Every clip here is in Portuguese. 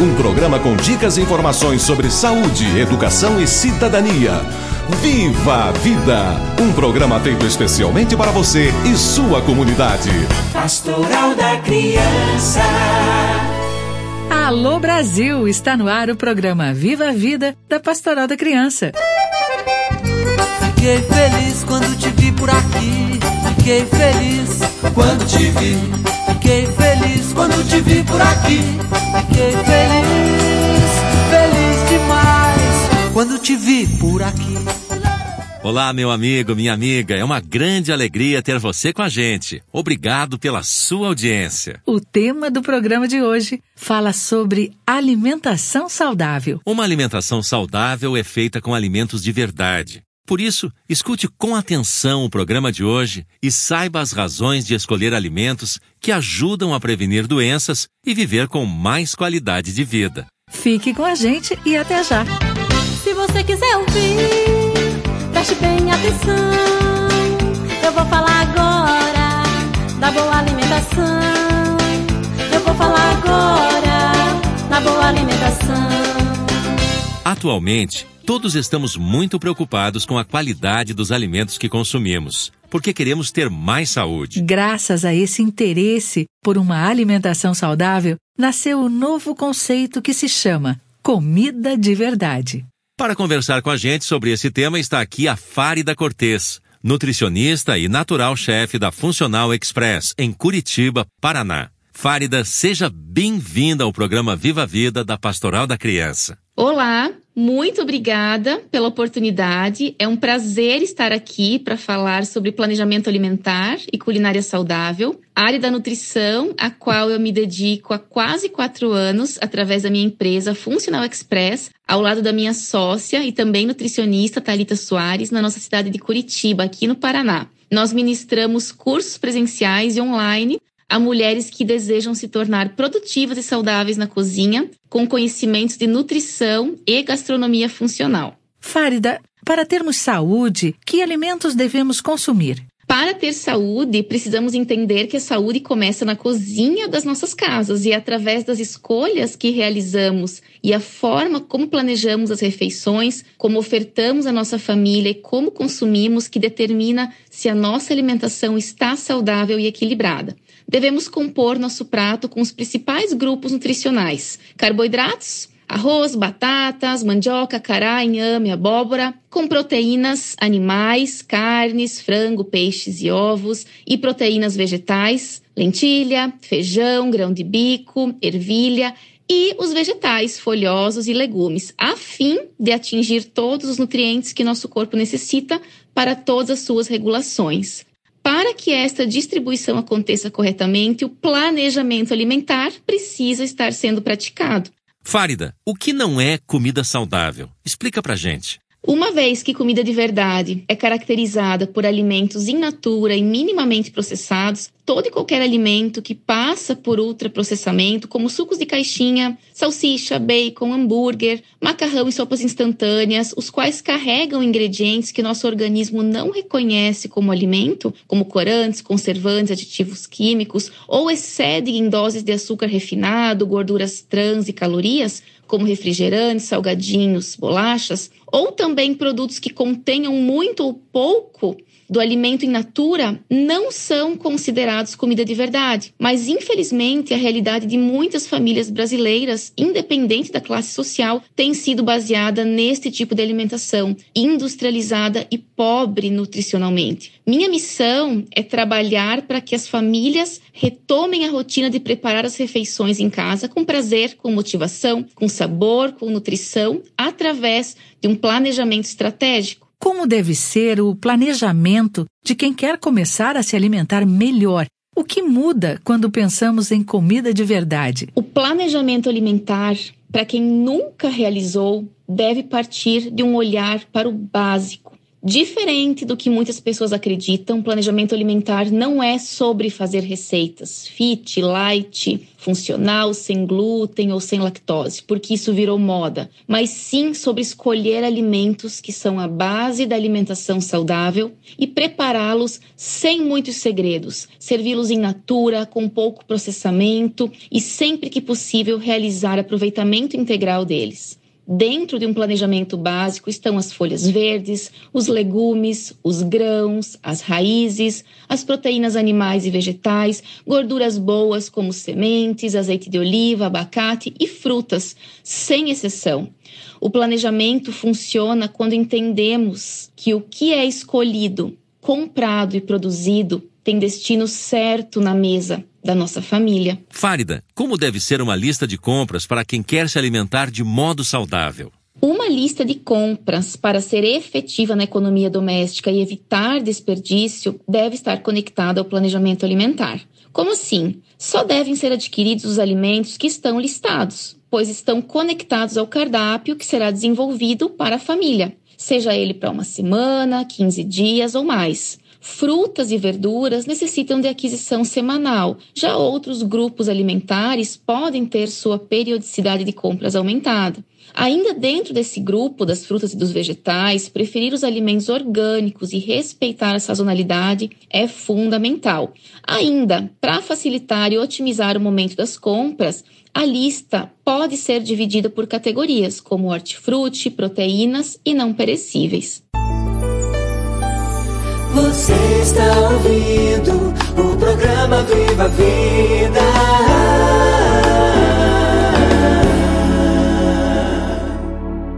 um programa com dicas e informações sobre saúde, educação e cidadania. Viva a Vida! Um programa feito especialmente para você e sua comunidade. Pastoral da Criança. Alô Brasil! Está no ar o programa Viva a Vida da Pastoral da Criança. Fiquei feliz quando te vi por aqui. Fiquei feliz quando te vi. Por aqui. Fiquei feliz, feliz demais quando te vi por aqui. Olá, meu amigo, minha amiga. É uma grande alegria ter você com a gente. Obrigado pela sua audiência. O tema do programa de hoje fala sobre alimentação saudável. Uma alimentação saudável é feita com alimentos de verdade. Por isso, escute com atenção o programa de hoje e saiba as razões de escolher alimentos que ajudam a prevenir doenças e viver com mais qualidade de vida. Fique com a gente e até já! Se você quiser ouvir, preste bem atenção. Eu vou falar agora da boa alimentação. Eu vou falar agora da boa alimentação. Atualmente, Todos estamos muito preocupados com a qualidade dos alimentos que consumimos, porque queremos ter mais saúde. Graças a esse interesse por uma alimentação saudável, nasceu o um novo conceito que se chama comida de verdade. Para conversar com a gente sobre esse tema está aqui a Fárida Cortês, nutricionista e natural chefe da Funcional Express, em Curitiba, Paraná. Fárida, seja bem-vinda ao programa Viva a Vida da Pastoral da Criança. Olá, muito obrigada pela oportunidade. É um prazer estar aqui para falar sobre planejamento alimentar e culinária saudável, área da nutrição, a qual eu me dedico há quase quatro anos através da minha empresa Funcional Express, ao lado da minha sócia e também nutricionista Talita Soares, na nossa cidade de Curitiba, aqui no Paraná. Nós ministramos cursos presenciais e online a mulheres que desejam se tornar produtivas e saudáveis na cozinha, com conhecimentos de nutrição e gastronomia funcional. Fárida, para termos saúde, que alimentos devemos consumir? Para ter saúde, precisamos entender que a saúde começa na cozinha das nossas casas e é através das escolhas que realizamos e a forma como planejamos as refeições, como ofertamos à nossa família e como consumimos que determina se a nossa alimentação está saudável e equilibrada devemos compor nosso prato com os principais grupos nutricionais: carboidratos, arroz, batatas, mandioca, cará, inhame, abóbora, com proteínas animais, carnes, frango, peixes e ovos, e proteínas vegetais, lentilha, feijão, grão de bico, ervilha e os vegetais folhosos e legumes, a fim de atingir todos os nutrientes que nosso corpo necessita para todas as suas regulações. Para que esta distribuição aconteça corretamente, o planejamento alimentar precisa estar sendo praticado. Fárida, o que não é comida saudável? Explica pra gente. Uma vez que comida de verdade é caracterizada por alimentos in natura e minimamente processados, todo e qualquer alimento que passa por ultraprocessamento, como sucos de caixinha, salsicha, bacon, hambúrguer, macarrão e sopas instantâneas, os quais carregam ingredientes que nosso organismo não reconhece como alimento, como corantes, conservantes, aditivos químicos, ou excedem em doses de açúcar refinado, gorduras trans e calorias, como refrigerantes, salgadinhos, bolachas, ou também produtos que contenham muito ou pouco do alimento in natura não são considerados comida de verdade. Mas, infelizmente, a realidade de muitas famílias brasileiras, independente da classe social, tem sido baseada neste tipo de alimentação, industrializada e pobre nutricionalmente. Minha missão é trabalhar para que as famílias retomem a rotina de preparar as refeições em casa com prazer, com motivação, com sabor, com nutrição, através de um planejamento estratégico. Como deve ser o planejamento de quem quer começar a se alimentar melhor? O que muda quando pensamos em comida de verdade? O planejamento alimentar, para quem nunca realizou, deve partir de um olhar para o básico Diferente do que muitas pessoas acreditam, planejamento alimentar não é sobre fazer receitas fit, light, funcional, sem glúten ou sem lactose, porque isso virou moda, mas sim sobre escolher alimentos que são a base da alimentação saudável e prepará-los sem muitos segredos, servi-los em natura, com pouco processamento e sempre que possível realizar aproveitamento integral deles. Dentro de um planejamento básico estão as folhas verdes, os legumes, os grãos, as raízes, as proteínas animais e vegetais, gorduras boas como sementes, azeite de oliva, abacate e frutas, sem exceção. O planejamento funciona quando entendemos que o que é escolhido, comprado e produzido tem destino certo na mesa da nossa família. Fárida, como deve ser uma lista de compras para quem quer se alimentar de modo saudável? Uma lista de compras para ser efetiva na economia doméstica e evitar desperdício deve estar conectada ao planejamento alimentar. Como assim? Só devem ser adquiridos os alimentos que estão listados, pois estão conectados ao cardápio que será desenvolvido para a família, seja ele para uma semana, 15 dias ou mais. Frutas e verduras necessitam de aquisição semanal. Já outros grupos alimentares podem ter sua periodicidade de compras aumentada. Ainda dentro desse grupo das frutas e dos vegetais, preferir os alimentos orgânicos e respeitar a sazonalidade é fundamental. Ainda, para facilitar e otimizar o momento das compras, a lista pode ser dividida por categorias, como hortifruti, proteínas e não perecíveis. Você está ouvindo o programa Viva Vida.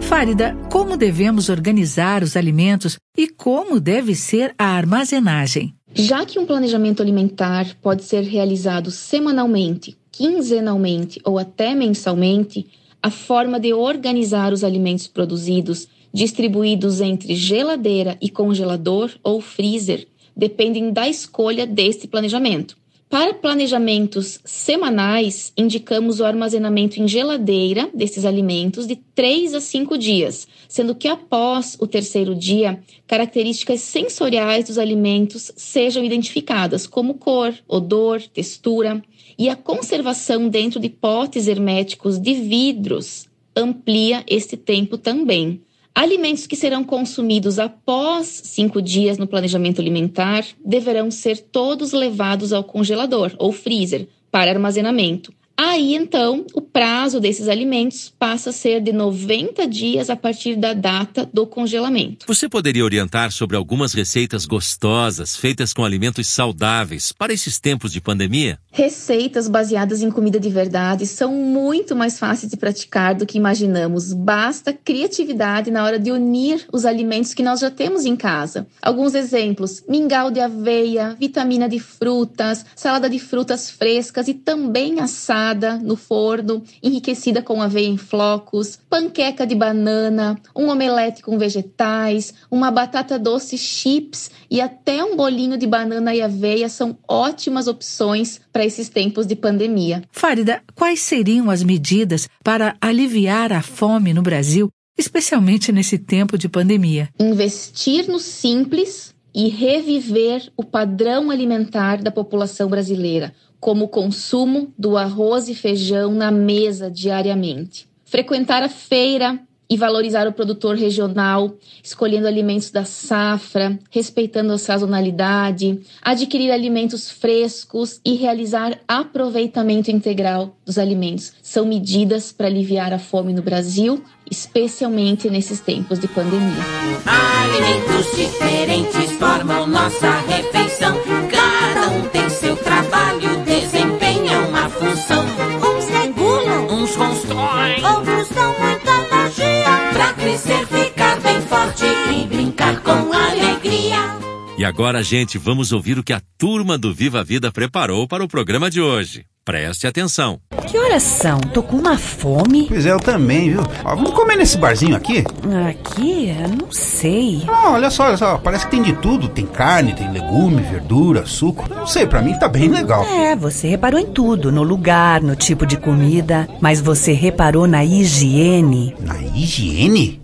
Fárida, como devemos organizar os alimentos e como deve ser a armazenagem? Já que um planejamento alimentar pode ser realizado semanalmente, quinzenalmente ou até mensalmente, a forma de organizar os alimentos produzidos distribuídos entre geladeira e congelador ou freezer, dependem da escolha deste planejamento. Para planejamentos semanais, indicamos o armazenamento em geladeira desses alimentos de 3 a 5 dias, sendo que após o terceiro dia, características sensoriais dos alimentos sejam identificadas, como cor, odor, textura, e a conservação dentro de potes herméticos de vidros amplia este tempo também. Alimentos que serão consumidos após cinco dias no planejamento alimentar deverão ser todos levados ao congelador ou freezer para armazenamento. Aí então, o prazo desses alimentos passa a ser de 90 dias a partir da data do congelamento. Você poderia orientar sobre algumas receitas gostosas feitas com alimentos saudáveis para esses tempos de pandemia? Receitas baseadas em comida de verdade são muito mais fáceis de praticar do que imaginamos. Basta criatividade na hora de unir os alimentos que nós já temos em casa. Alguns exemplos: mingau de aveia, vitamina de frutas, salada de frutas frescas e também assado no forno, enriquecida com aveia em flocos, panqueca de banana, um omelete com vegetais, uma batata doce chips e até um bolinho de banana e aveia são ótimas opções para esses tempos de pandemia. Farida, quais seriam as medidas para aliviar a fome no Brasil, especialmente nesse tempo de pandemia? Investir no simples e reviver o padrão alimentar da população brasileira como o consumo do arroz e feijão na mesa diariamente. Frequentar a feira, e valorizar o produtor regional, escolhendo alimentos da safra, respeitando a sazonalidade, adquirir alimentos frescos e realizar aproveitamento integral dos alimentos. São medidas para aliviar a fome no Brasil, especialmente nesses tempos de pandemia. Alimentos diferentes formam nossa refeição. Agora, gente, vamos ouvir o que a turma do Viva a Vida preparou para o programa de hoje. Preste atenção. Que horas são? Tô com uma fome. Pois é, eu também, viu? Ó, vamos comer nesse barzinho aqui? Aqui? Eu não sei. Ah, olha só, olha só, parece que tem de tudo. Tem carne, tem legume, verdura, suco. Não sei, pra mim tá bem legal. É, você reparou em tudo, no lugar, no tipo de comida, mas você reparou na higiene. Na higiene?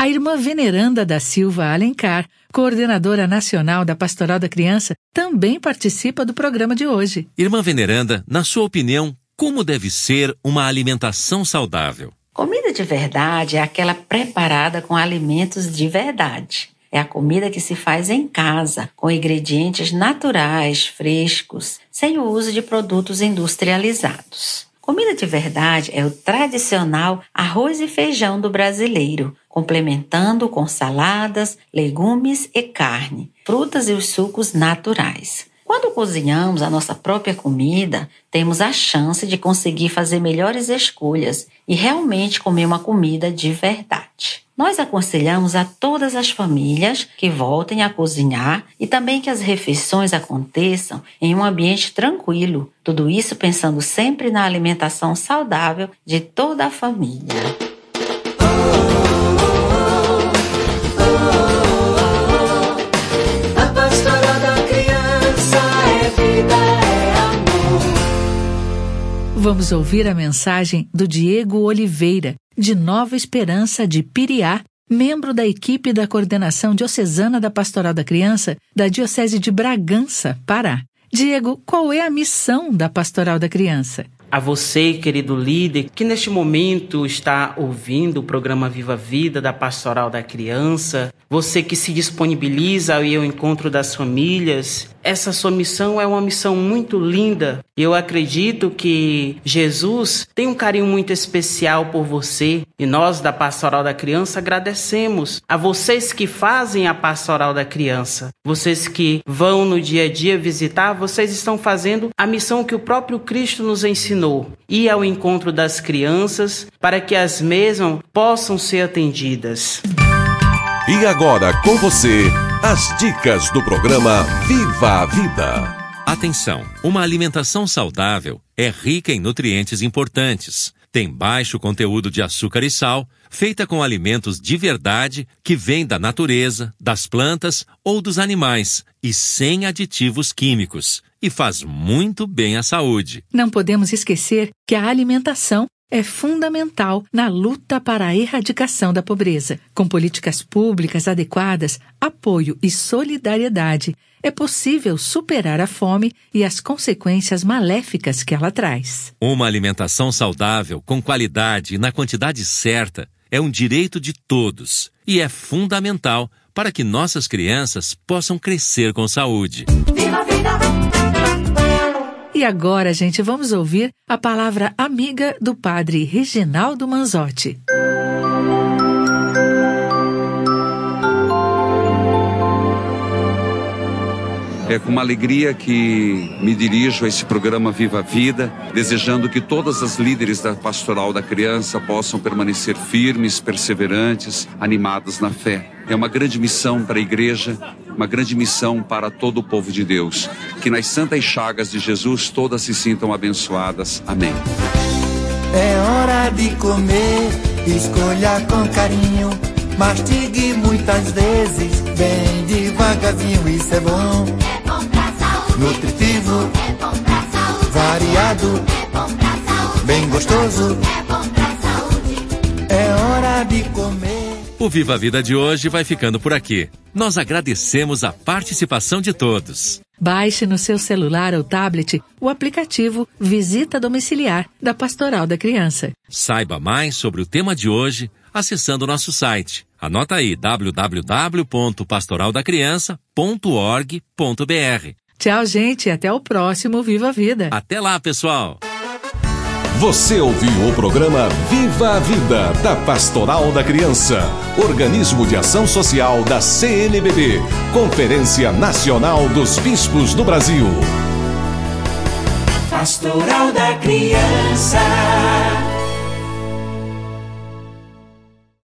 A irmã Veneranda da Silva Alencar, coordenadora nacional da Pastoral da Criança, também participa do programa de hoje. Irmã Veneranda, na sua opinião, como deve ser uma alimentação saudável? Comida de verdade é aquela preparada com alimentos de verdade. É a comida que se faz em casa, com ingredientes naturais, frescos, sem o uso de produtos industrializados. Comida de verdade é o tradicional arroz e feijão do brasileiro, complementando com saladas, legumes e carne, frutas e os sucos naturais. Quando cozinhamos a nossa própria comida, temos a chance de conseguir fazer melhores escolhas e realmente comer uma comida de verdade. Nós aconselhamos a todas as famílias que voltem a cozinhar e também que as refeições aconteçam em um ambiente tranquilo. Tudo isso pensando sempre na alimentação saudável de toda a família. Vamos ouvir a mensagem do Diego Oliveira, de Nova Esperança de Piriá, membro da equipe da coordenação diocesana da Pastoral da Criança da Diocese de Bragança, Pará. Diego, qual é a missão da Pastoral da Criança? A você, querido líder, que neste momento está ouvindo o programa Viva Vida da Pastoral da Criança, você que se disponibiliza ao ir ao encontro das famílias, essa sua missão é uma missão muito linda. Eu acredito que Jesus tem um carinho muito especial por você e nós da Pastoral da Criança agradecemos a vocês que fazem a Pastoral da Criança, vocês que vão no dia a dia visitar, vocês estão fazendo a missão que o próprio Cristo nos ensinou: ir ao encontro das crianças para que as mesmas possam ser atendidas. E agora com você, as dicas do programa Viva a Vida. Atenção! Uma alimentação saudável é rica em nutrientes importantes. Tem baixo conteúdo de açúcar e sal, feita com alimentos de verdade que vêm da natureza, das plantas ou dos animais e sem aditivos químicos. E faz muito bem à saúde. Não podemos esquecer que a alimentação é fundamental na luta para a erradicação da pobreza. Com políticas públicas adequadas, apoio e solidariedade, é possível superar a fome e as consequências maléficas que ela traz. Uma alimentação saudável, com qualidade e na quantidade certa, é um direito de todos e é fundamental para que nossas crianças possam crescer com saúde. Viva! E agora, gente, vamos ouvir a palavra amiga do padre Reginaldo Manzotti. É com uma alegria que me dirijo a esse programa Viva a Vida, desejando que todas as líderes da Pastoral da Criança possam permanecer firmes, perseverantes, animadas na fé. É uma grande missão para a igreja, uma grande missão para todo o povo de Deus. Que nas santas chagas de Jesus todas se sintam abençoadas. Amém. É hora de comer, escolha com carinho. Mastigue muitas vezes, bem devagarzinho, isso é bom. Variado, É bom pra saúde. bem gostoso. É bom pra saúde. É hora de comer. O Viva a Vida de hoje vai ficando por aqui. Nós agradecemos a participação de todos. Baixe no seu celular ou tablet o aplicativo Visita Domiciliar da Pastoral da Criança. Saiba mais sobre o tema de hoje acessando nosso site. Anota aí www.pastoraldacriança.org.br. Tchau, gente, até o próximo Viva a Vida. Até lá, pessoal. Você ouviu o programa Viva a Vida da Pastoral da Criança, organismo de ação social da CNBB, Conferência Nacional dos Bispos do Brasil. Pastoral da Criança.